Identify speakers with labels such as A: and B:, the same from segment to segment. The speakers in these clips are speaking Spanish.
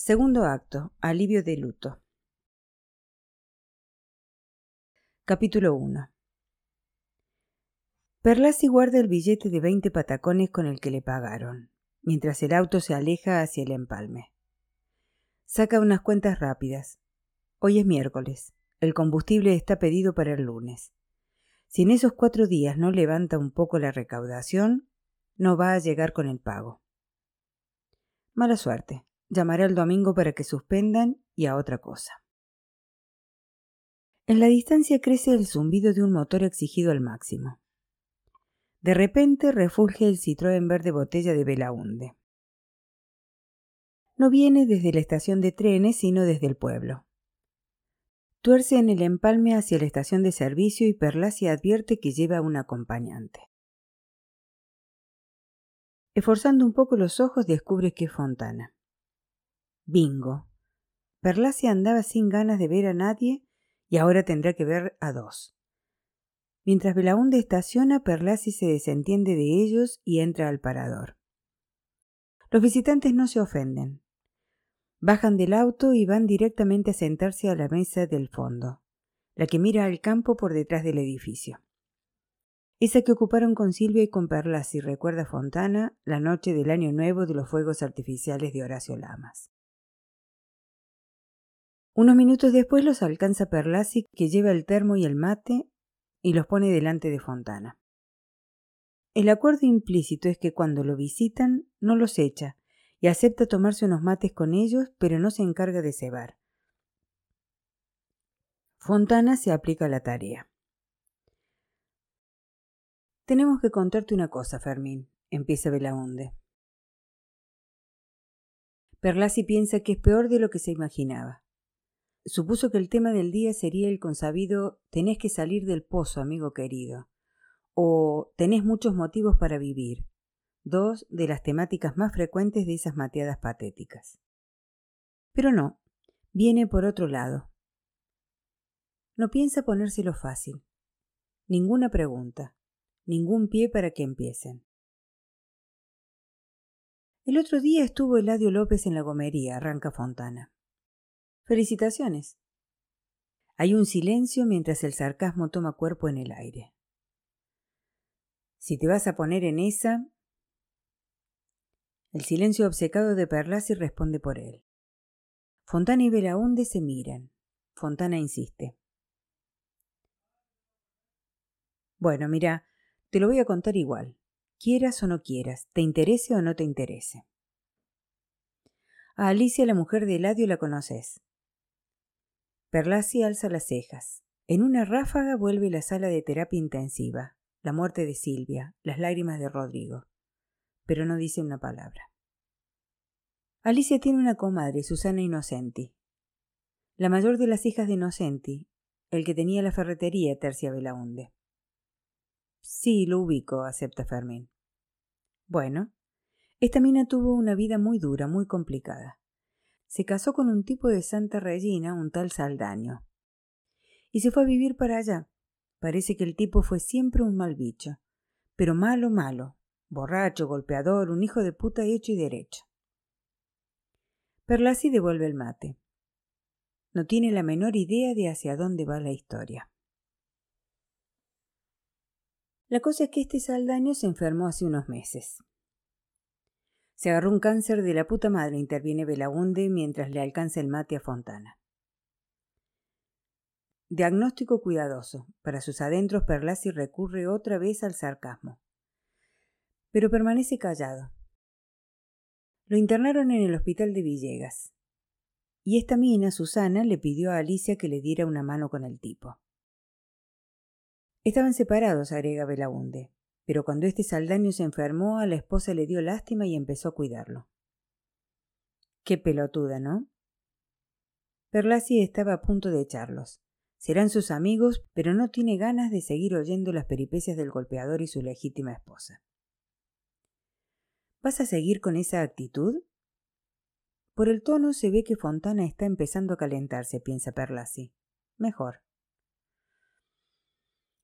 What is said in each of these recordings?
A: Segundo acto. Alivio de luto. Capítulo 1. Perlasi guarda el billete de veinte patacones con el que le pagaron, mientras el auto se aleja hacia el empalme. Saca unas cuentas rápidas. Hoy es miércoles. El combustible está pedido para el lunes. Si en esos cuatro días no levanta un poco la recaudación, no va a llegar con el pago. Mala suerte. Llamaré el domingo para que suspendan y a otra cosa. En la distancia crece el zumbido de un motor exigido al máximo. De repente refulge el Citroën verde botella de Belaunde. No viene desde la estación de trenes, sino desde el pueblo. Tuerce en el empalme hacia la estación de servicio y Perlasi advierte que lleva un acompañante. Esforzando un poco los ojos descubre que es Fontana. Bingo. Perlacia andaba sin ganas de ver a nadie y ahora tendrá que ver a dos. Mientras Belaunde estaciona, Perlasi se desentiende de ellos y entra al parador. Los visitantes no se ofenden. Bajan del auto y van directamente a sentarse a la mesa del fondo, la que mira al campo por detrás del edificio. Esa que ocuparon con Silvia y con Perlasi, recuerda Fontana, la noche del año nuevo de los fuegos artificiales de Horacio Lamas. Unos minutos después los alcanza Perlasi, que lleva el termo y el mate y los pone delante de Fontana. El acuerdo implícito es que cuando lo visitan no los echa y acepta tomarse unos mates con ellos, pero no se encarga de cebar. Fontana se aplica la tarea. Tenemos que contarte una cosa, Fermín, empieza Belaunde. Perlasi piensa que es peor de lo que se imaginaba. Supuso que el tema del día sería el consabido tenés que salir del pozo, amigo querido, o tenés muchos motivos para vivir, dos de las temáticas más frecuentes de esas mateadas patéticas. Pero no, viene por otro lado. No piensa ponérselo fácil. Ninguna pregunta, ningún pie para que empiecen. El otro día estuvo Eladio López en la gomería, arranca Fontana. Felicitaciones. Hay un silencio mientras el sarcasmo toma cuerpo en el aire. Si te vas a poner en esa... El silencio obcecado de Perlasi responde por él. Fontana y Belaunde se miran. Fontana insiste. Bueno, mira, te lo voy a contar igual. Quieras o no quieras, te interese o no te interese. A Alicia, la mujer de Eladio, la conoces. Perlasi alza las cejas. En una ráfaga vuelve la sala de terapia intensiva, la muerte de Silvia, las lágrimas de Rodrigo. Pero no dice una palabra. Alicia tiene una comadre, Susana Inocenti. La mayor de las hijas de Inocenti, el que tenía la ferretería Tercia Belaunde. Sí, lo ubico, acepta Fermín. Bueno, esta mina tuvo una vida muy dura, muy complicada se casó con un tipo de Santa Regina, un tal Saldaño. Y se fue a vivir para allá. Parece que el tipo fue siempre un mal bicho, pero malo, malo, borracho, golpeador, un hijo de puta hecho y derecho. Perlasi devuelve el mate. No tiene la menor idea de hacia dónde va la historia. La cosa es que este Saldaño se enfermó hace unos meses. Se agarró un cáncer de la puta madre, interviene Belaunde mientras le alcanza el mate a Fontana. Diagnóstico cuidadoso. Para sus adentros, Perlasi recurre otra vez al sarcasmo. Pero permanece callado. Lo internaron en el hospital de Villegas. Y esta mina, Susana, le pidió a Alicia que le diera una mano con el tipo. Estaban separados, agrega Belaunde pero cuando este saldaño se enfermó, a la esposa le dio lástima y empezó a cuidarlo. Qué pelotuda, ¿no? Perlasi estaba a punto de echarlos. Serán sus amigos, pero no tiene ganas de seguir oyendo las peripecias del golpeador y su legítima esposa. ¿Vas a seguir con esa actitud? Por el tono se ve que Fontana está empezando a calentarse, piensa Perlasi. Mejor.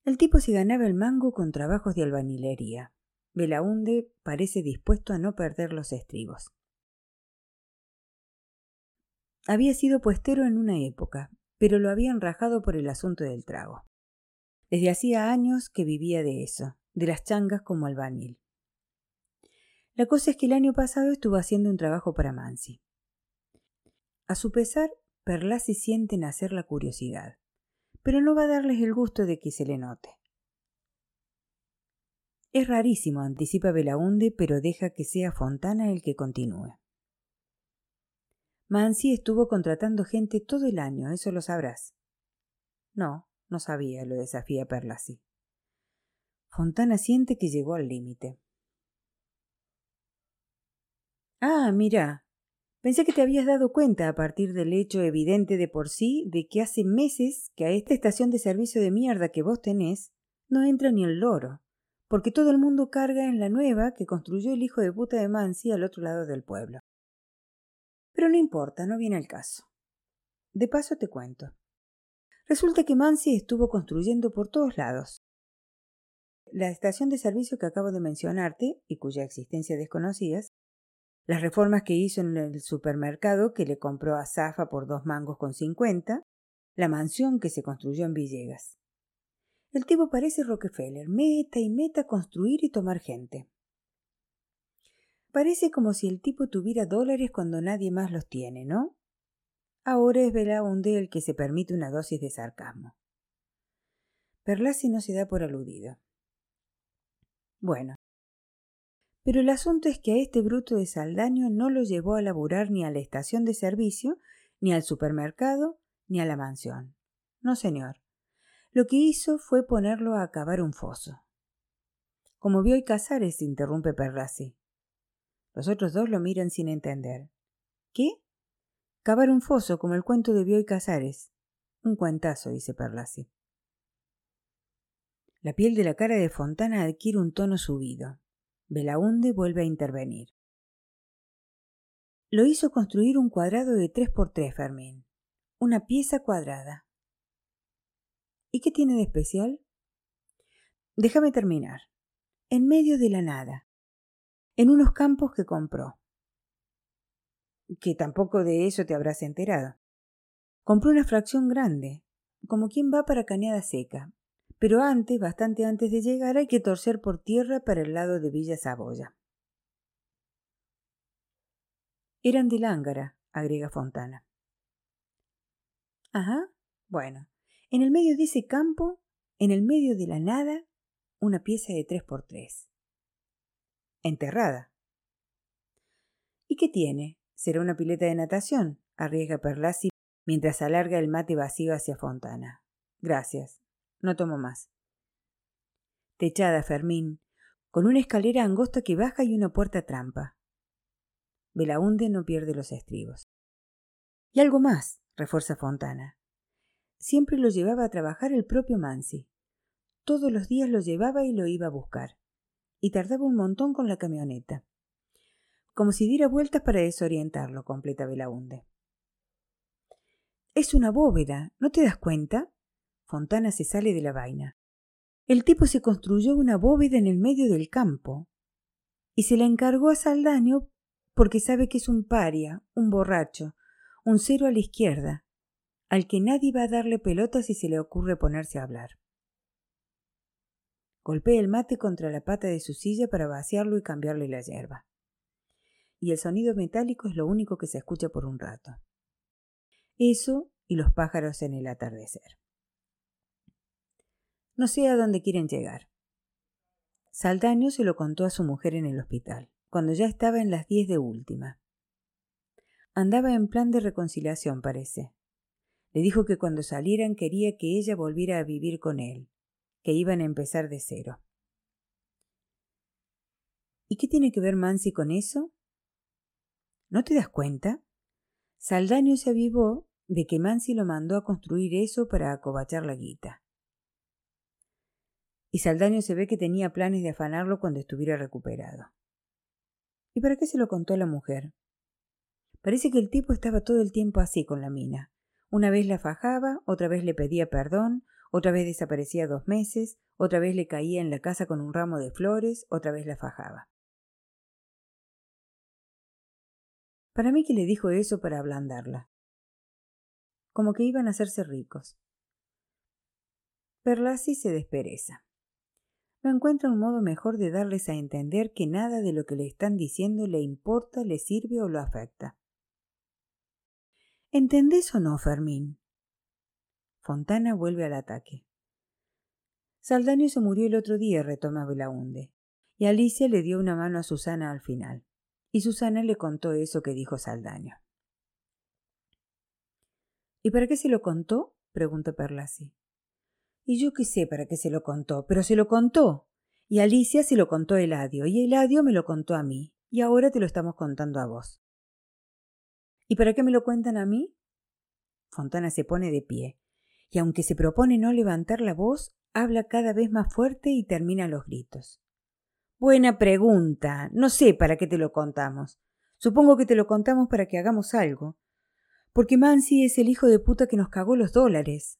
A: El tipo se ganaba el mango con trabajos de albañilería. Belaunde parece dispuesto a no perder los estribos. Había sido puestero en una época, pero lo habían rajado por el asunto del trago. Desde hacía años que vivía de eso, de las changas como albañil. La cosa es que el año pasado estuvo haciendo un trabajo para Mansi. A su pesar, Perlasi siente nacer la curiosidad, pero no va a darles el gusto de que se le note. Es rarísimo, anticipa Belaunde, pero deja que sea Fontana el que continúe. Mansi estuvo contratando gente todo el año, eso lo sabrás. No, no sabía, lo desafía Perlasi. Fontana siente que llegó al límite. Ah, mira. Pensé que te habías dado cuenta a partir del hecho evidente de por sí de que hace meses que a esta estación de servicio de mierda que vos tenés no entra ni el loro, porque todo el mundo carga en la nueva que construyó el hijo de puta de Mansi al otro lado del pueblo. Pero no importa, no viene el caso. De paso te cuento. Resulta que Mansi estuvo construyendo por todos lados. La estación de servicio que acabo de mencionarte, y cuya existencia desconocías, las reformas que hizo en el supermercado que le compró a Zafa por dos mangos con cincuenta, la mansión que se construyó en Villegas. El tipo parece Rockefeller, meta y meta construir y tomar gente. Parece como si el tipo tuviera dólares cuando nadie más los tiene, ¿no? Ahora es Belaunde el que se permite una dosis de sarcasmo. Perlasi no se da por aludido. Bueno. Pero el asunto es que a este bruto de Saldaño no lo llevó a laburar ni a la estación de servicio, ni al supermercado, ni a la mansión. No, señor. Lo que hizo fue ponerlo a cavar un foso. Como vio y Casares, interrumpe Perlasi. Los otros dos lo miran sin entender. ¿Qué? Cavar un foso, como el cuento de Bioy Casares. Un cuentazo, dice Perlasi. La piel de la cara de Fontana adquiere un tono subido. Belaunde vuelve a intervenir. Lo hizo construir un cuadrado de tres por tres, Fermín. Una pieza cuadrada. ¿Y qué tiene de especial? Déjame terminar. En medio de la nada. En unos campos que compró. Que tampoco de eso te habrás enterado. Compró una fracción grande, como quien va para cañada seca, pero antes, bastante antes de llegar, hay que torcer por tierra para el lado de Villa Saboya. Eran de Lángara, agrega Fontana. Ajá, bueno. En el medio de ese campo, en el medio de la nada, una pieza de tres por tres. Enterrada. ¿Y qué tiene? ¿Será una pileta de natación? arriesga Perlasi mientras alarga el mate vacío hacia Fontana. Gracias, no tomo más. Techada, Fermín, con una escalera angosta que baja y una puerta trampa. Belaunde no pierde los estribos. Y algo más, refuerza Fontana. Siempre lo llevaba a trabajar el propio Mansi. Todos los días lo llevaba y lo iba a buscar. Y tardaba un montón con la camioneta. Como si diera vueltas para desorientarlo, completa Belaunde. Es una bóveda, ¿no te das cuenta? Fontana se sale de la vaina. El tipo se construyó una bóveda en el medio del campo y se la encargó a Saldaño porque sabe que es un paria, un borracho, un cero a la izquierda, al que nadie va a darle pelota si se le ocurre ponerse a hablar. Golpea el mate contra la pata de su silla para vaciarlo y cambiarle la hierba. Y el sonido metálico es lo único que se escucha por un rato. Eso y los pájaros en el atardecer. No sé a dónde quieren llegar. Saldaño se lo contó a su mujer en el hospital, cuando ya estaba en las diez de última. Andaba en plan de reconciliación, parece. Le dijo que cuando salieran quería que ella volviera a vivir con él, que iban a empezar de cero. ¿Y qué tiene que ver Mansi con eso? ¿No te das cuenta? Saldaño se avivó de que Mansi lo mandó a construir eso para acobachar la guita y Saldaño se ve que tenía planes de afanarlo cuando estuviera recuperado. ¿Y para qué se lo contó a la mujer? Parece que el tipo estaba todo el tiempo así con la mina. Una vez la fajaba, otra vez le pedía perdón, otra vez desaparecía dos meses, otra vez le caía en la casa con un ramo de flores, otra vez la fajaba. Para mí que le dijo eso para ablandarla. como que iban a hacerse ricos. Perlasi se despereza. No encuentra un modo mejor de darles a entender que nada de lo que le están diciendo le importa, le sirve o lo afecta. ¿Entendés o no, Fermín? Fontana vuelve al ataque. Saldaño se murió el otro día, retoma Belaunde, y Alicia le dio una mano a Susana al final, y Susana le contó eso que dijo Saldaño. ¿Y para qué se lo contó? pregunta Perlasi. Y yo qué sé para qué se lo contó, pero se lo contó. Y Alicia se lo contó a Eladio, y Eladio me lo contó a mí, y ahora te lo estamos contando a vos. ¿Y para qué me lo cuentan a mí? Fontana se pone de pie, y aunque se propone no levantar la voz, habla cada vez más fuerte y termina los gritos. Buena pregunta. No sé para qué te lo contamos. Supongo que te lo contamos para que hagamos algo. Porque Mansi es el hijo de puta que nos cagó los dólares.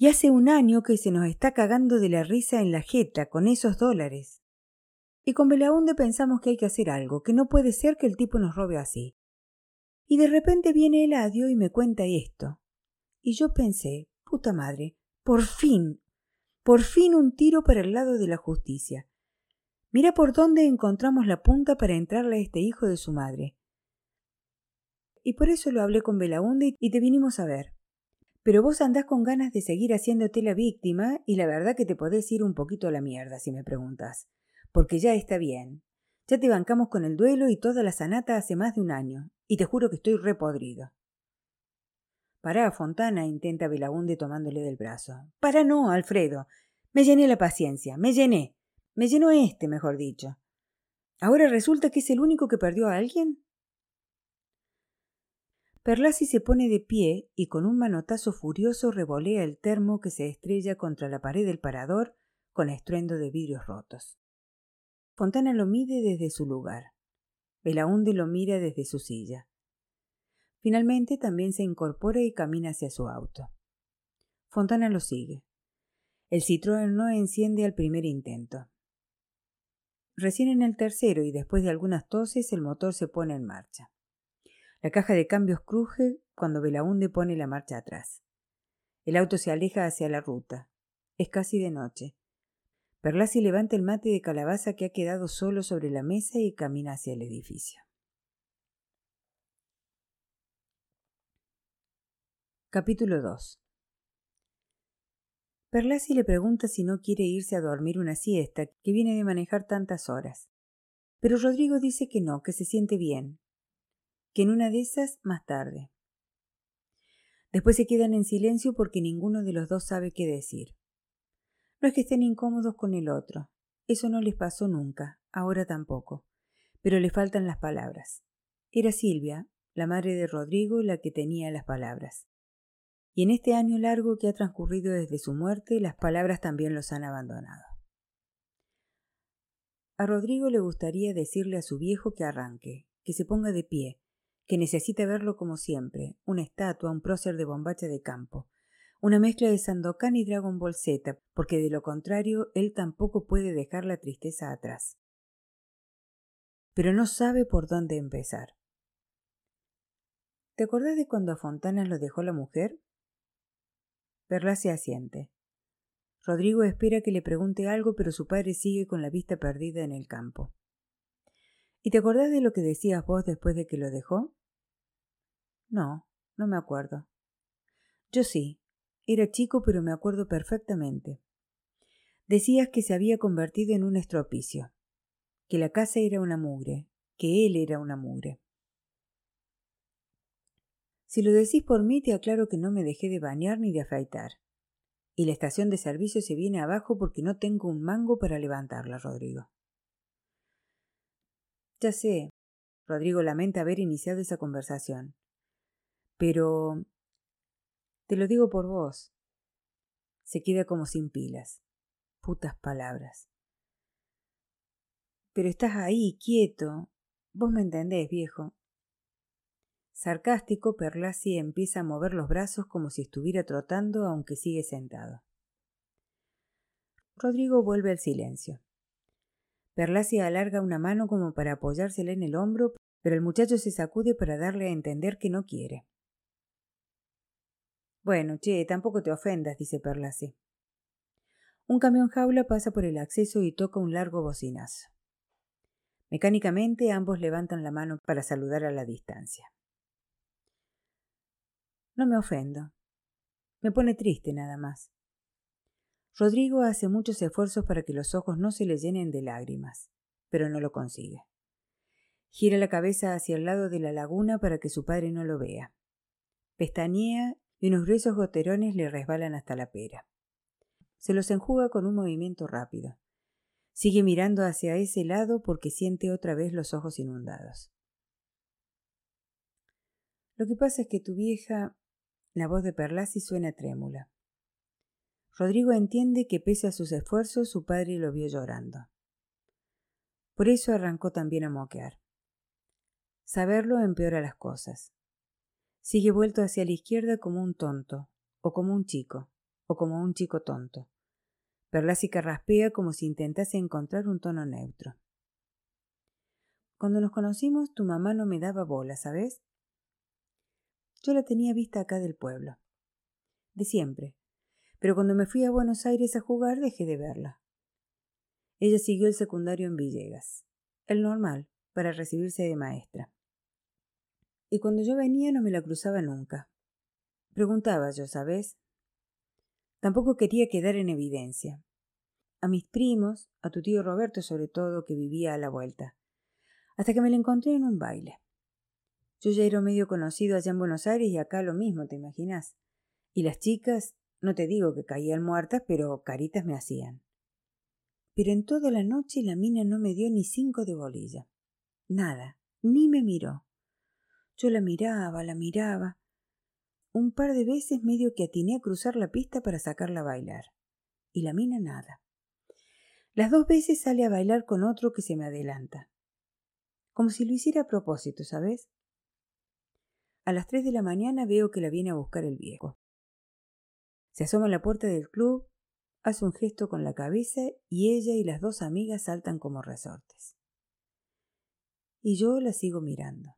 A: Y hace un año que se nos está cagando de la risa en la jeta con esos dólares. Y con Belaunde pensamos que hay que hacer algo, que no puede ser que el tipo nos robe así. Y de repente viene Eladio y me cuenta esto. Y yo pensé, puta madre, por fin, por fin un tiro para el lado de la justicia. Mira por dónde encontramos la punta para entrarle a este hijo de su madre. Y por eso lo hablé con Belaunde y te vinimos a ver. Pero vos andás con ganas de seguir haciéndote la víctima y la verdad que te podés ir un poquito a la mierda si me preguntas. Porque ya está bien. Ya te bancamos con el duelo y toda la sanata hace más de un año. Y te juro que estoy repodrido. Pará, Fontana, intenta Belaunde tomándole del brazo. Para no, Alfredo. Me llené la paciencia, me llené. Me llenó este, mejor dicho. ¿Ahora resulta que es el único que perdió a alguien? Perlasi se pone de pie y con un manotazo furioso revolea el termo que se estrella contra la pared del parador con estruendo de vidrios rotos. Fontana lo mide desde su lugar. Belaunde lo mira desde su silla. Finalmente también se incorpora y camina hacia su auto. Fontana lo sigue. El Citroën no enciende al primer intento. Recién en el tercero y después de algunas toses el motor se pone en marcha. La caja de cambios cruje cuando Belaunde pone la marcha atrás. El auto se aleja hacia la ruta. Es casi de noche. Perlasi levanta el mate de calabaza que ha quedado solo sobre la mesa y camina hacia el edificio. Capítulo 2 Perlasi le pregunta si no quiere irse a dormir una siesta, que viene de manejar tantas horas. Pero Rodrigo dice que no, que se siente bien, que en una de esas más tarde. Después se quedan en silencio porque ninguno de los dos sabe qué decir. No es que estén incómodos con el otro, eso no les pasó nunca, ahora tampoco, pero le faltan las palabras. Era Silvia, la madre de Rodrigo, la que tenía las palabras. Y en este año largo que ha transcurrido desde su muerte, las palabras también los han abandonado. A Rodrigo le gustaría decirle a su viejo que arranque, que se ponga de pie, que necesita verlo como siempre, una estatua, un prócer de bombacha de campo, una mezcla de Sandokan y Dragon Ball Z, porque de lo contrario él tampoco puede dejar la tristeza atrás. Pero no sabe por dónde empezar. ¿Te acordás de cuando a Fontana lo dejó la mujer? Perla se asiente. Rodrigo espera que le pregunte algo, pero su padre sigue con la vista perdida en el campo. ¿Y te acordás de lo que decías vos después de que lo dejó? No, no me acuerdo. Yo sí. Era chico, pero me acuerdo perfectamente. Decías que se había convertido en un estropicio, que la casa era una mugre, que él era una mugre. Si lo decís por mí, te aclaro que no me dejé de bañar ni de afeitar. Y la estación de servicio se viene abajo porque no tengo un mango para levantarla, Rodrigo. Ya sé. Rodrigo lamenta haber iniciado esa conversación. Pero... Te lo digo por vos. Se queda como sin pilas. Putas palabras. Pero estás ahí, quieto. Vos me entendés, viejo. Sarcástico, Perlasi empieza a mover los brazos como si estuviera trotando, aunque sigue sentado. Rodrigo vuelve al silencio. Perlasi alarga una mano como para apoyársela en el hombro, pero el muchacho se sacude para darle a entender que no quiere. Bueno, che, tampoco te ofendas, dice Perlasi. Un camión jaula pasa por el acceso y toca un largo bocinazo. Mecánicamente ambos levantan la mano para saludar a la distancia. No me ofendo. Me pone triste nada más. Rodrigo hace muchos esfuerzos para que los ojos no se le llenen de lágrimas, pero no lo consigue. Gira la cabeza hacia el lado de la laguna para que su padre no lo vea. Pestañea y unos gruesos goterones le resbalan hasta la pera. Se los enjuga con un movimiento rápido. Sigue mirando hacia ese lado porque siente otra vez los ojos inundados. Lo que pasa es que tu vieja... La voz de Perlasi suena trémula. Rodrigo entiende que pese a sus esfuerzos su padre lo vio llorando. Por eso arrancó también a moquear. Saberlo empeora las cosas. Sigue vuelto hacia la izquierda como un tonto, o como un chico, o como un chico tonto. Perlasi carraspea como si intentase encontrar un tono neutro. Cuando nos conocimos, tu mamá no me daba bola, ¿sabes? Yo la tenía vista acá del pueblo. De siempre. Pero cuando me fui a Buenos Aires a jugar, dejé de verla. Ella siguió el secundario en Villegas. El normal, para recibirse de maestra. Y cuando yo venía no me la cruzaba nunca. Preguntaba yo, ¿sabes? Tampoco quería quedar en evidencia. A mis primos, a tu tío Roberto sobre todo, que vivía a la vuelta, hasta que me la encontré en un baile. Yo ya era medio conocido allá en Buenos Aires y acá lo mismo, ¿te imaginas? Y las chicas, no te digo que caían muertas, pero caritas me hacían. Pero en toda la noche la mina no me dio ni cinco de bolilla. Nada, ni me miró. Yo la miraba, la miraba, un par de veces medio que atiné a cruzar la pista para sacarla a bailar. Y la mina nada. Las dos veces sale a bailar con otro que se me adelanta. Como si lo hiciera a propósito, ¿sabes? A las tres de la mañana veo que la viene a buscar el viejo. Se asoma a la puerta del club, hace un gesto con la cabeza y ella y las dos amigas saltan como resortes. Y yo la sigo mirando.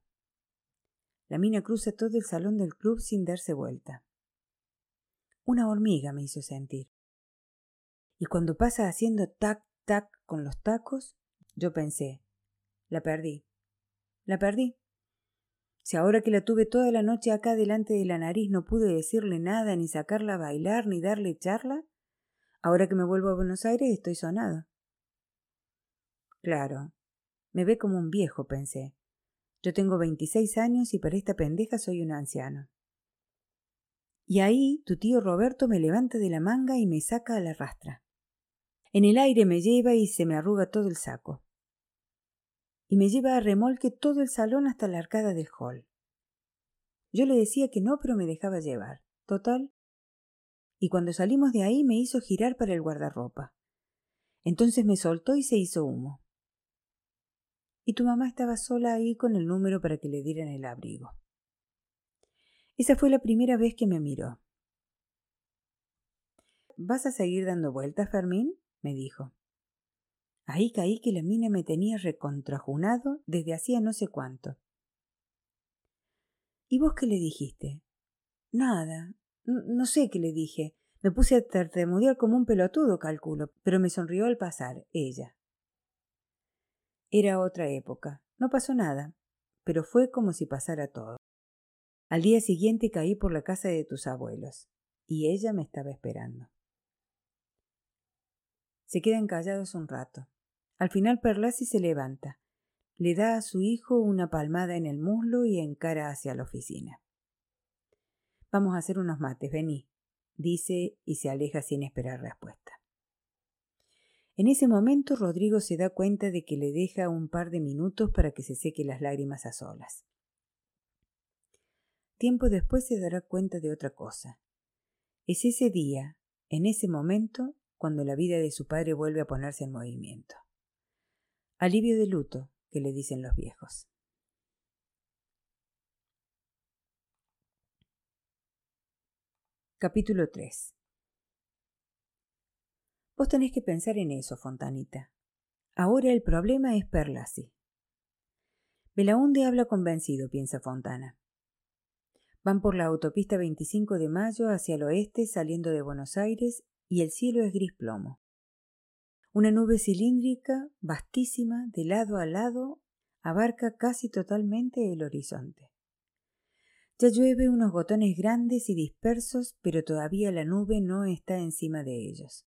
A: La mina cruza todo el salón del club sin darse vuelta. Una hormiga me hizo sentir. Y cuando pasa haciendo tac, tac con los tacos, yo pensé, la perdí. La perdí. Si ahora que la tuve toda la noche acá delante de la nariz no pude decirle nada, ni sacarla a bailar, ni darle charla, ahora que me vuelvo a Buenos Aires estoy sonado. Claro, me ve como un viejo, pensé. Yo tengo 26 años y para esta pendeja soy un anciano. Y ahí tu tío Roberto me levanta de la manga y me saca a la rastra. En el aire me lleva y se me arruga todo el saco. Y me lleva a remolque todo el salón hasta la arcada del hall. Yo le decía que no, pero me dejaba llevar. Total. Y cuando salimos de ahí me hizo girar para el guardarropa. Entonces me soltó y se hizo humo y tu mamá estaba sola ahí con el número para que le dieran el abrigo. Esa fue la primera vez que me miró. ¿Vas a seguir dando vueltas, Fermín? me dijo. Ahí caí que la mina me tenía recontrajunado desde hacía no sé cuánto. ¿Y vos qué le dijiste? Nada. No sé qué le dije. Me puse a tartamudear como un pelotudo, calculo, pero me sonrió al pasar, ella. Era otra época. No pasó nada, pero fue como si pasara todo. Al día siguiente caí por la casa de tus abuelos, y ella me estaba esperando. Se quedan callados un rato. Al final Perlasi se levanta, le da a su hijo una palmada en el muslo y encara hacia la oficina. Vamos a hacer unos mates, vení, dice y se aleja sin esperar respuesta. En ese momento Rodrigo se da cuenta de que le deja un par de minutos para que se seque las lágrimas a solas. Tiempo después se dará cuenta de otra cosa. Es ese día, en ese momento, cuando la vida de su padre vuelve a ponerse en movimiento. Alivio de luto, que le dicen los viejos. Capítulo 3 Vos tenés que pensar en eso, Fontanita. Ahora el problema es Perlasi. Belaunde habla convencido, piensa Fontana. Van por la autopista 25 de Mayo hacia el oeste saliendo de Buenos Aires y el cielo es gris plomo. Una nube cilíndrica, vastísima, de lado a lado, abarca casi totalmente el horizonte. Ya llueve unos botones grandes y dispersos, pero todavía la nube no está encima de ellos.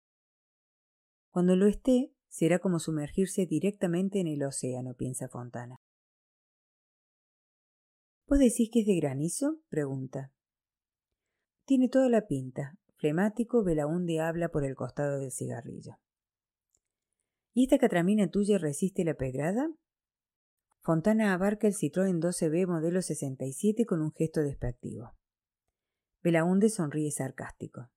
A: Cuando lo esté, será como sumergirse directamente en el océano, piensa Fontana. ¿Vos decís que es de granizo? pregunta. Tiene toda la pinta. Flemático, Belaunde habla por el costado del cigarrillo. ¿Y esta catramina tuya resiste la pegrada? Fontana abarca el Citroën 12B modelo 67 con un gesto despectivo. Belaunde sonríe sarcástico.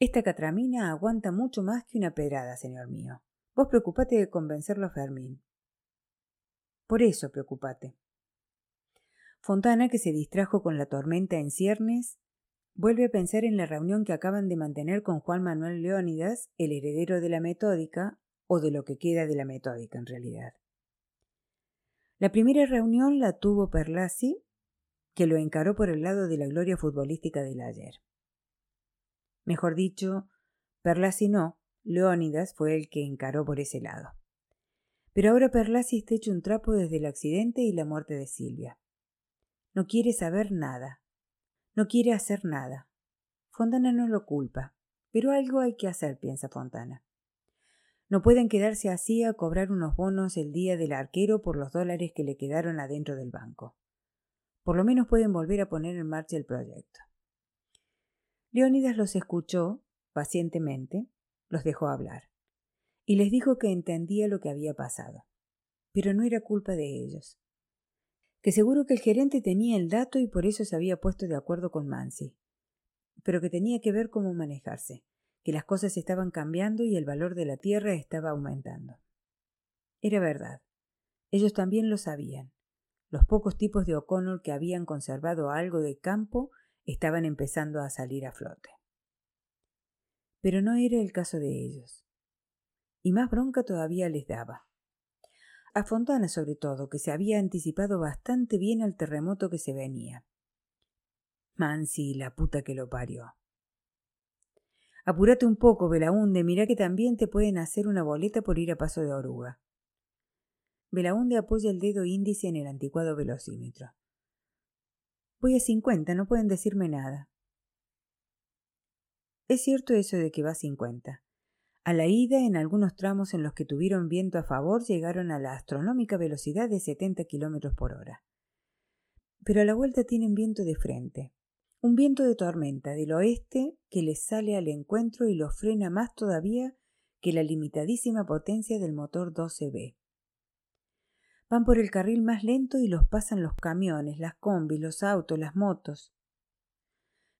A: Esta catramina aguanta mucho más que una pedrada, señor mío. Vos preocupate de convencerlo a Fermín. Por eso preocupate. Fontana, que se distrajo con la tormenta en ciernes, vuelve a pensar en la reunión que acaban de mantener con Juan Manuel Leónidas, el heredero de la metódica, o de lo que queda de la metódica en realidad. La primera reunión la tuvo Perlasi, que lo encaró por el lado de la gloria futbolística del ayer. Mejor dicho, Perlasi no, Leónidas fue el que encaró por ese lado. Pero ahora Perlasi está hecho un trapo desde el accidente y la muerte de Silvia. No quiere saber nada, no quiere hacer nada. Fontana no lo culpa, pero algo hay que hacer, piensa Fontana. No pueden quedarse así a cobrar unos bonos el día del arquero por los dólares que le quedaron adentro del banco. Por lo menos pueden volver a poner en marcha el proyecto. Leónidas los escuchó pacientemente, los dejó hablar, y les dijo que entendía lo que había pasado, pero no era culpa de ellos que seguro que el gerente tenía el dato y por eso se había puesto de acuerdo con Mansi, pero que tenía que ver cómo manejarse, que las cosas estaban cambiando y el valor de la tierra estaba aumentando. Era verdad. Ellos también lo sabían. Los pocos tipos de O'Connor que habían conservado algo de campo estaban empezando a salir a flote. Pero no era el caso de ellos. Y más bronca todavía les daba a Fontana sobre todo, que se había anticipado bastante bien al terremoto que se venía. Mansi, la puta que lo parió. Apúrate un poco, Belaunde, mira que también te pueden hacer una boleta por ir a paso de oruga. Belaunde apoya el dedo índice en el anticuado velocímetro. Voy a cincuenta, no pueden decirme nada. Es cierto eso de que va a cincuenta. A la ida, en algunos tramos en los que tuvieron viento a favor, llegaron a la astronómica velocidad de 70 kilómetros por hora. Pero a la vuelta tienen viento de frente, un viento de tormenta del oeste que les sale al encuentro y los frena más todavía que la limitadísima potencia del motor 12B. Van por el carril más lento y los pasan los camiones, las combis, los autos, las motos.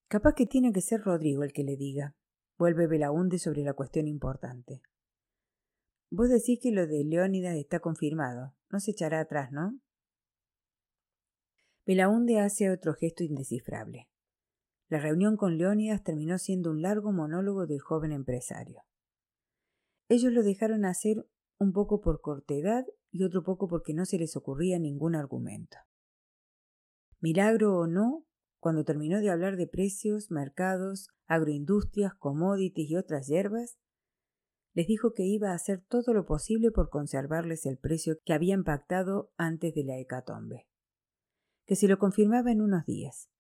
A: Capaz que tiene que ser Rodrigo el que le diga. Vuelve Belaunde sobre la cuestión importante. Vos decís que lo de Leónidas está confirmado. No se echará atrás, ¿no? Belaunde hace otro gesto indescifrable. La reunión con Leónidas terminó siendo un largo monólogo del joven empresario. Ellos lo dejaron hacer un poco por cortedad y otro poco porque no se les ocurría ningún argumento. Milagro o no, cuando terminó de hablar de precios, mercados, agroindustrias, commodities y otras hierbas, les dijo que iba a hacer todo lo posible por conservarles el precio que habían pactado antes de la hecatombe, que se lo confirmaba en unos días.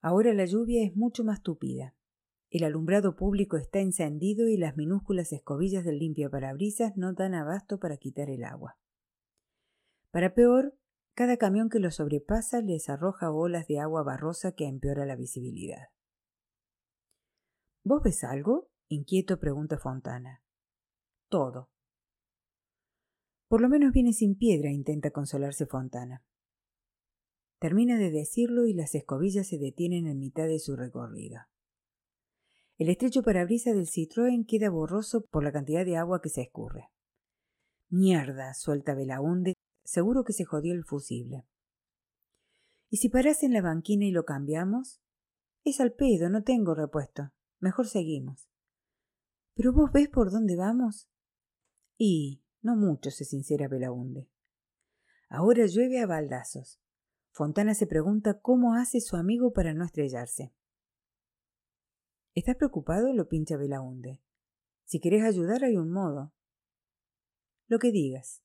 A: Ahora la lluvia es mucho más tupida. El alumbrado público está encendido y las minúsculas escobillas del limpio parabrisas no dan abasto para quitar el agua. Para peor, cada camión que lo sobrepasa les arroja olas de agua barrosa que empeora la visibilidad. ¿Vos ves algo? inquieto pregunta Fontana. Todo. Por lo menos viene sin piedra, intenta consolarse Fontana. Termina de decirlo y las escobillas se detienen en mitad de su recorrido. El estrecho parabrisa del Citroën queda borroso por la cantidad de agua que se escurre. Mierda, suelta Belaunde, Seguro que se jodió el fusible. ¿Y si paras en la banquina y lo cambiamos? Es al pedo, no tengo repuesto. Mejor seguimos. ¿Pero vos ves por dónde vamos? Y no mucho, se sincera Belaunde. Ahora llueve a baldazos. Fontana se pregunta cómo hace su amigo para no estrellarse. ¿Estás preocupado? lo pincha Belaunde. Si querés ayudar hay un modo. Lo que digas.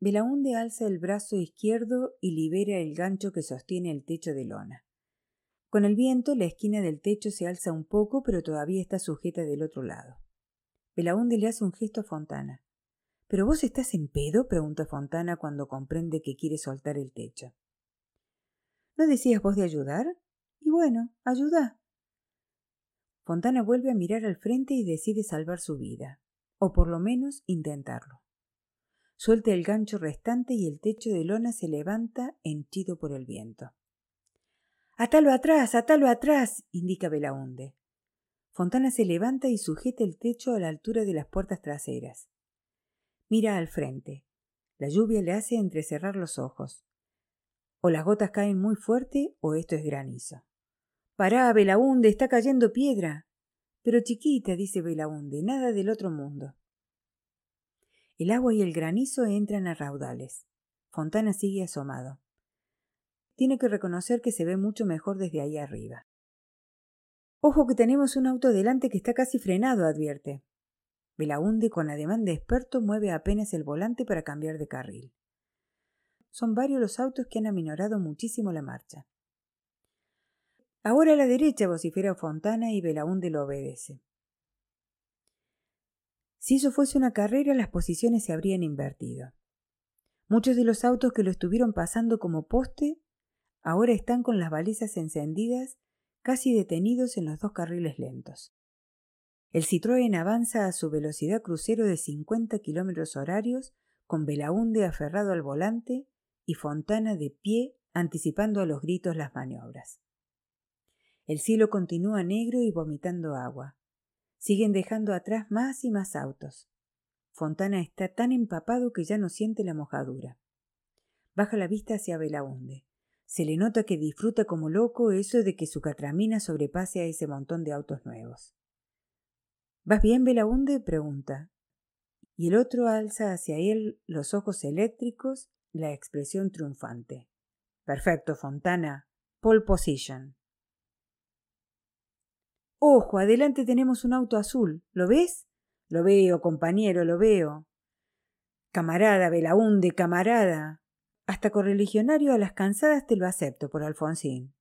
A: Belaunde alza el brazo izquierdo y libera el gancho que sostiene el techo de lona. Con el viento, la esquina del techo se alza un poco, pero todavía está sujeta del otro lado. Belaunde le hace un gesto a Fontana. ¿Pero vos estás en pedo? pregunta Fontana cuando comprende que quiere soltar el techo. ¿No decías vos de ayudar? Y bueno, ayuda. Fontana vuelve a mirar al frente y decide salvar su vida, o por lo menos intentarlo. Suelta el gancho restante y el techo de lona se levanta henchido por el viento. Atalo atrás, atalo atrás, indica Belaunde. Fontana se levanta y sujeta el techo a la altura de las puertas traseras. Mira al frente. La lluvia le hace entrecerrar los ojos. O las gotas caen muy fuerte o esto es granizo. Pará, Belaunde, está cayendo piedra. Pero chiquita, dice Belaunde, nada del otro mundo. El agua y el granizo entran a raudales. Fontana sigue asomado. Tiene que reconocer que se ve mucho mejor desde ahí arriba. Ojo que tenemos un auto delante que está casi frenado, advierte. Belaunde, con ademán de experto, mueve apenas el volante para cambiar de carril. Son varios los autos que han aminorado muchísimo la marcha. Ahora a la derecha, vocifera Fontana y Belaunde lo obedece. Si eso fuese una carrera, las posiciones se habrían invertido. Muchos de los autos que lo estuvieron pasando como poste ahora están con las balizas encendidas, casi detenidos en los dos carriles lentos. El Citroën avanza a su velocidad crucero de 50 kilómetros horarios, con Belaunde aferrado al volante y Fontana de pie, anticipando a los gritos las maniobras. El cielo continúa negro y vomitando agua. Siguen dejando atrás más y más autos. Fontana está tan empapado que ya no siente la mojadura. Baja la vista hacia Belaunde. Se le nota que disfruta como loco eso de que su catramina sobrepase a ese montón de autos nuevos. ¿Vas bien, Belaunde? pregunta. Y el otro alza hacia él los ojos eléctricos, la expresión triunfante. Perfecto, Fontana. Pole position. Ojo, adelante tenemos un auto azul. ¿Lo ves? Lo veo, compañero, lo veo. Camarada, Belaunde, camarada. Hasta correligionario a las cansadas te lo acepto por Alfonsín.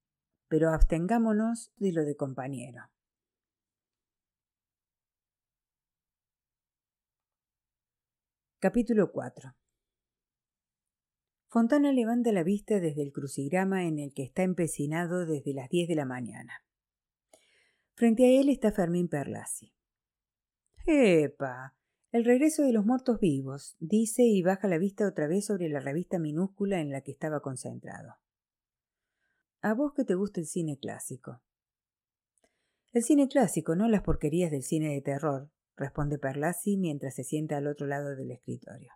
A: Pero abstengámonos de lo de compañero. Capítulo 4 Fontana levanta la vista desde el crucigrama en el que está empecinado desde las diez de la mañana. Frente a él está Fermín Perlasi. ¡Epa! El regreso de los muertos vivos, dice y baja la vista otra vez sobre la revista minúscula en la que estaba concentrado. A vos que te gusta el cine clásico. El cine clásico, no las porquerías del cine de terror, responde Perlasi mientras se sienta al otro lado del escritorio.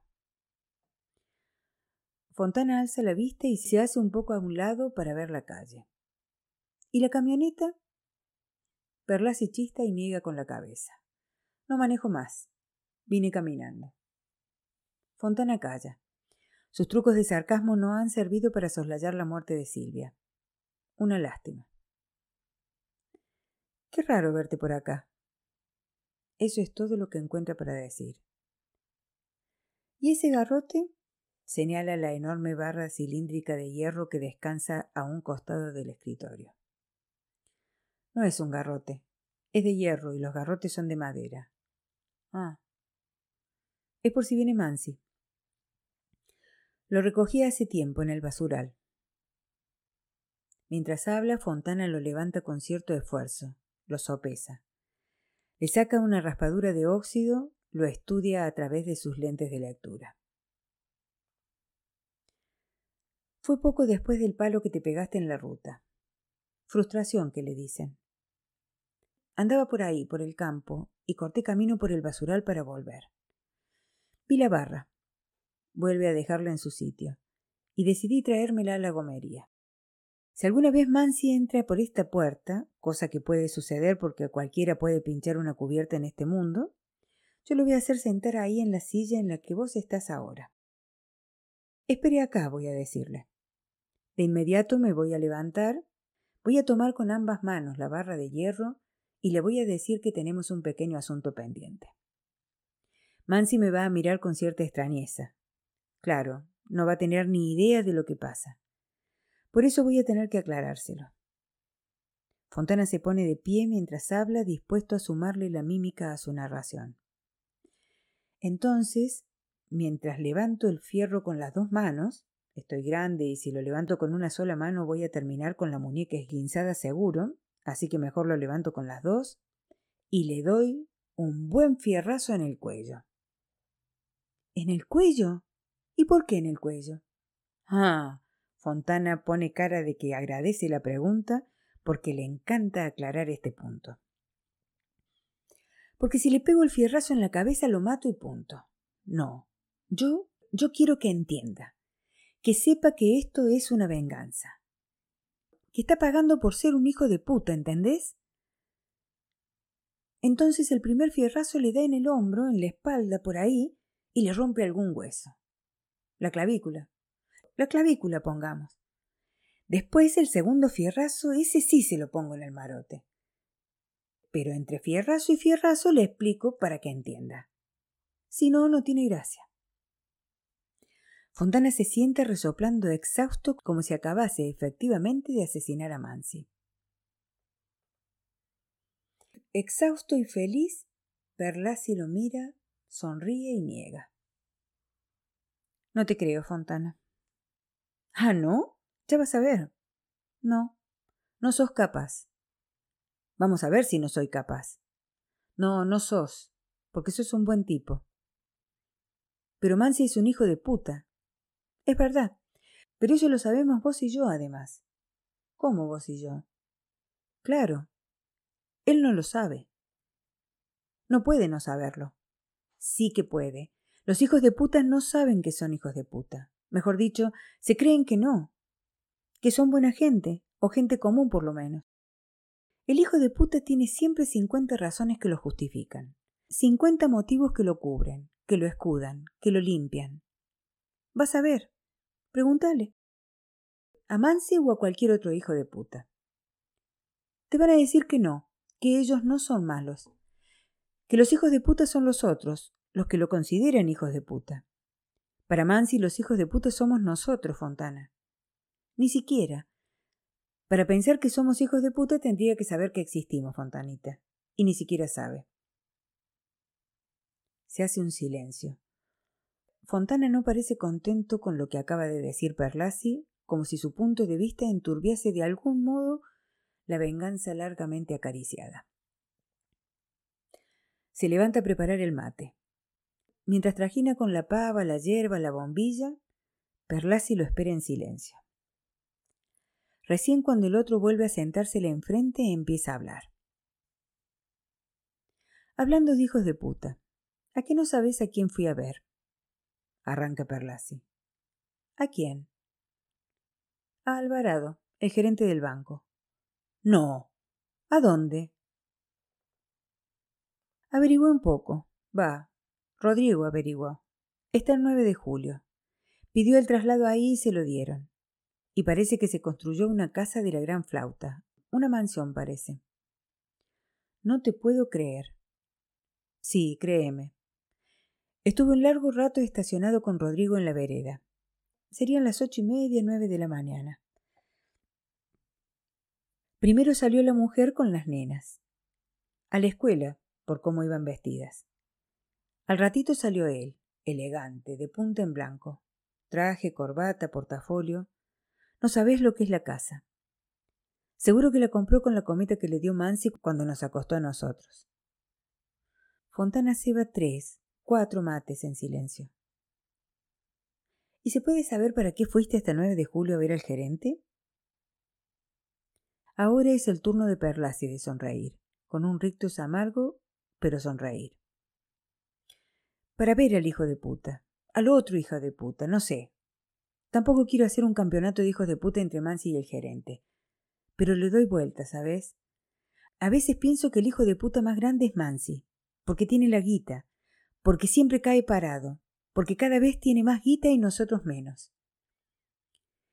A: Fontana alza la vista y se hace un poco a un lado para ver la calle. ¿Y la camioneta? Perlasi chista y niega con la cabeza. No manejo más. Vine caminando. Fontana calla. Sus trucos de sarcasmo no han servido para soslayar la muerte de Silvia. Una lástima. Qué raro verte por acá, eso es todo lo que encuentra para decir. ¿Y ese garrote? señala la enorme barra cilíndrica de hierro que descansa a un costado del escritorio. No es un garrote, es de hierro y los garrotes son de madera. Ah. Es por si viene Mansi. Lo recogí hace tiempo en el basural. Mientras habla, Fontana lo levanta con cierto esfuerzo, lo sopesa. Le saca una raspadura de óxido, lo estudia a través de sus lentes de lectura. Fue poco después del palo que te pegaste en la ruta. Frustración, que le dicen. Andaba por ahí, por el campo, y corté camino por el basural para volver. Vi la barra. Vuelve a dejarla en su sitio, y decidí traérmela a la gomería. Si alguna vez Mansi entra por esta puerta, cosa que puede suceder porque cualquiera puede pinchar una cubierta en este mundo, yo lo voy a hacer sentar ahí en la silla en la que vos estás ahora. Espere acá, voy a decirle. De inmediato me voy a levantar, voy a tomar con ambas manos la barra de hierro y le voy a decir que tenemos un pequeño asunto pendiente. Mansi me va a mirar con cierta extrañeza. Claro, no va a tener ni idea de lo que pasa. Por eso voy a tener que aclarárselo. Fontana se pone de pie mientras habla, dispuesto a sumarle la mímica a su narración. Entonces, mientras levanto el fierro con las dos manos, estoy grande y si lo levanto con una sola mano voy a terminar con la muñeca esguinzada seguro, así que mejor lo levanto con las dos, y le doy un buen fierrazo en el cuello. ¿En el cuello? ¿Y por qué en el cuello? Ah, Fontana pone cara de que agradece la pregunta porque le encanta aclarar este punto. Porque si le pego el fierrazo en la cabeza lo mato y punto. No, yo, yo quiero que entienda, que sepa que esto es una venganza, que está pagando por ser un hijo de puta, ¿entendés? Entonces el primer fierrazo le da en el hombro, en la espalda, por ahí, y le rompe algún hueso. La clavícula. La clavícula, pongamos. Después el segundo fierrazo, ese sí se lo pongo en el marote. Pero entre fierrazo y fierrazo le explico para que entienda. Si no, no tiene gracia. Fontana se siente resoplando exhausto como si acabase efectivamente de asesinar a Mansi. Exhausto y feliz, Perlasi lo mira sonríe y niega. No te creo, Fontana. Ah, ¿no? Ya vas a ver. No, no sos capaz. Vamos a ver si no soy capaz. No, no sos, porque sos un buen tipo. Pero Mansi es un hijo de puta. Es verdad, pero eso lo sabemos vos y yo, además. ¿Cómo vos y yo? Claro, él no lo sabe. No puede no saberlo sí que puede. Los hijos de puta no saben que son hijos de puta. Mejor dicho, se creen que no, que son buena gente, o gente común por lo menos. El hijo de puta tiene siempre cincuenta razones que lo justifican, cincuenta motivos que lo cubren, que lo escudan, que lo limpian. Vas a ver, pregúntale. A Mansi o a cualquier otro hijo de puta. Te van a decir que no, que ellos no son malos, que los hijos de puta son los otros, los que lo consideran hijos de puta. Para Mansi los hijos de puta somos nosotros, Fontana. Ni siquiera. Para pensar que somos hijos de puta tendría que saber que existimos, Fontanita. Y ni siquiera sabe. Se hace un silencio. Fontana no parece contento con lo que acaba de decir Perlasi, como si su punto de vista enturbiase de algún modo la venganza largamente acariciada. Se levanta a preparar el mate. Mientras trajina con la pava, la hierba, la bombilla, Perlasi lo espera en silencio. Recién cuando el otro vuelve a sentársele enfrente, empieza a hablar. Hablando de hijos de puta, ¿a qué no sabes a quién fui a ver? Arranca Perlasi. ¿A quién? A Alvarado, el gerente del banco. No. ¿A dónde? Averigué un poco. Va. Rodrigo averiguó. Está el 9 de julio. Pidió el traslado ahí y se lo dieron. Y parece que se construyó una casa de la gran flauta. Una mansión parece. No te puedo creer. Sí, créeme. Estuve un largo rato estacionado con Rodrigo en la vereda. Serían las ocho y media, nueve de la mañana. Primero salió la mujer con las nenas. A la escuela, por cómo iban vestidas. Al ratito salió él, elegante, de punta en blanco. Traje, corbata, portafolio. No sabés lo que es la casa. Seguro que la compró con la cometa que le dio Mansi cuando nos acostó a nosotros. Fontana ceba tres, cuatro mates en silencio. ¿Y se puede saber para qué fuiste hasta 9 de julio a ver al gerente? Ahora es el turno de Perlasi de sonreír, con un rictus amargo pero sonreír. Para ver al hijo de puta, al otro hijo de puta, no sé. Tampoco quiero hacer un campeonato de hijos de puta entre Mansi y el gerente. Pero le doy vuelta, ¿sabes? A veces pienso que el hijo de puta más grande es Mansi, porque tiene la guita, porque siempre cae parado, porque cada vez tiene más guita y nosotros menos.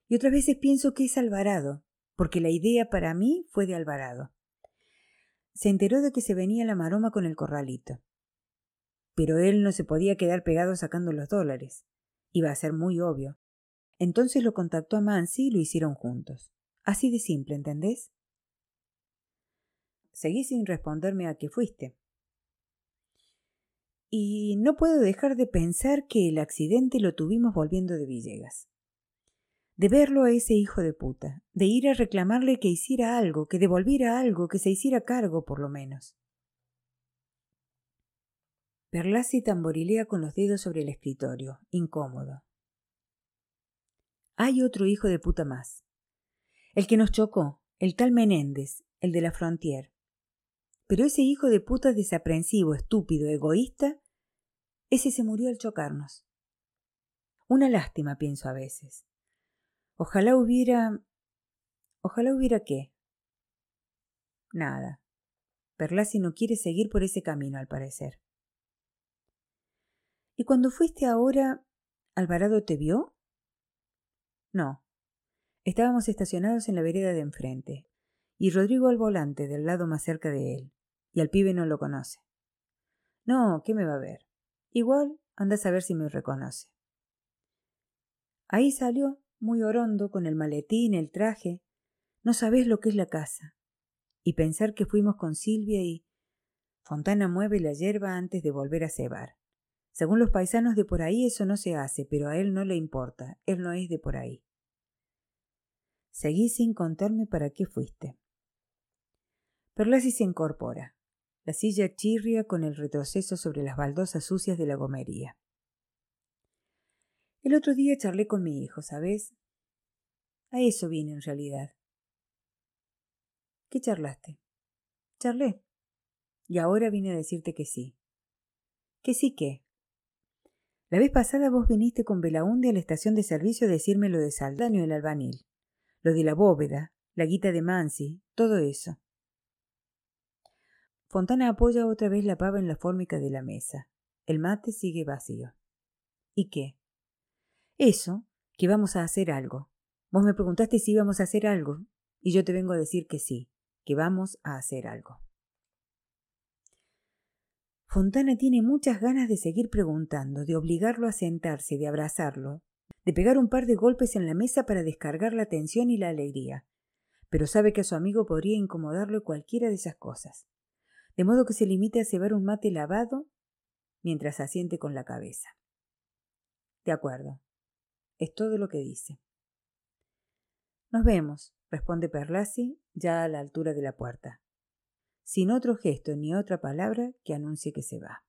A: Y otras veces pienso que es Alvarado, porque la idea para mí fue de Alvarado. Se enteró de que se venía la maroma con el corralito. Pero él no se podía quedar pegado sacando los dólares. Iba a ser muy obvio. Entonces lo contactó a Mansi y lo hicieron juntos. Así de simple, ¿entendés? Seguí sin responderme a qué fuiste. Y no puedo dejar de pensar que el accidente lo tuvimos volviendo de Villegas. De verlo a ese hijo de puta, de ir a reclamarle que hiciera algo, que devolviera algo, que se hiciera cargo por lo menos. Perlasi tamborilea con los dedos sobre el escritorio, incómodo. Hay otro hijo de puta más. El que nos chocó, el tal Menéndez, el de la frontier. Pero ese hijo de puta desaprensivo, estúpido, egoísta, ese se murió al chocarnos. Una lástima, pienso a veces. Ojalá hubiera... Ojalá hubiera qué. Nada. Perlasi no quiere seguir por ese camino, al parecer. ¿Y cuando fuiste ahora, Alvarado te vio? No. Estábamos estacionados en la vereda de enfrente, y Rodrigo al volante del lado más cerca de él, y al pibe no lo conoce. No, ¿qué me va a ver? Igual anda a saber si me reconoce. Ahí salió, muy orondo, con el maletín, el traje. No sabés lo que es la casa. Y pensar que fuimos con Silvia y... Fontana mueve la hierba antes de volver a cebar. Según los paisanos de por ahí eso no se hace, pero a él no le importa, él no es de por ahí. Seguí sin contarme para qué fuiste. Perlasi se incorpora. La silla chirria con el retroceso sobre las baldosas sucias de la gomería. El otro día charlé con mi hijo, ¿sabes? A eso vine en realidad. ¿Qué charlaste? Charlé. Y ahora vine a decirte que sí. ¿Que sí qué? La vez pasada vos viniste con Belaunde a la estación de servicio a decirme lo de Saldaño el albanil, lo de la bóveda, la guita de Mansi, todo eso. Fontana apoya otra vez la pava en la fórmica de la mesa. El mate sigue vacío. ¿Y qué? Eso, que vamos a hacer algo. Vos me preguntaste si íbamos a hacer algo, y yo te vengo a decir que sí, que vamos a hacer algo. Fontana tiene muchas ganas de seguir preguntando, de obligarlo a sentarse, de abrazarlo, de pegar un par de golpes en la mesa para descargar la tensión y la alegría, pero sabe que a su amigo podría incomodarlo cualquiera de esas cosas, de modo que se limite a cebar un mate lavado mientras asiente con la cabeza. De acuerdo. Es todo lo que dice. Nos vemos, responde Perlasi, ya a la altura de la puerta sin otro gesto ni otra palabra que anuncie que se va.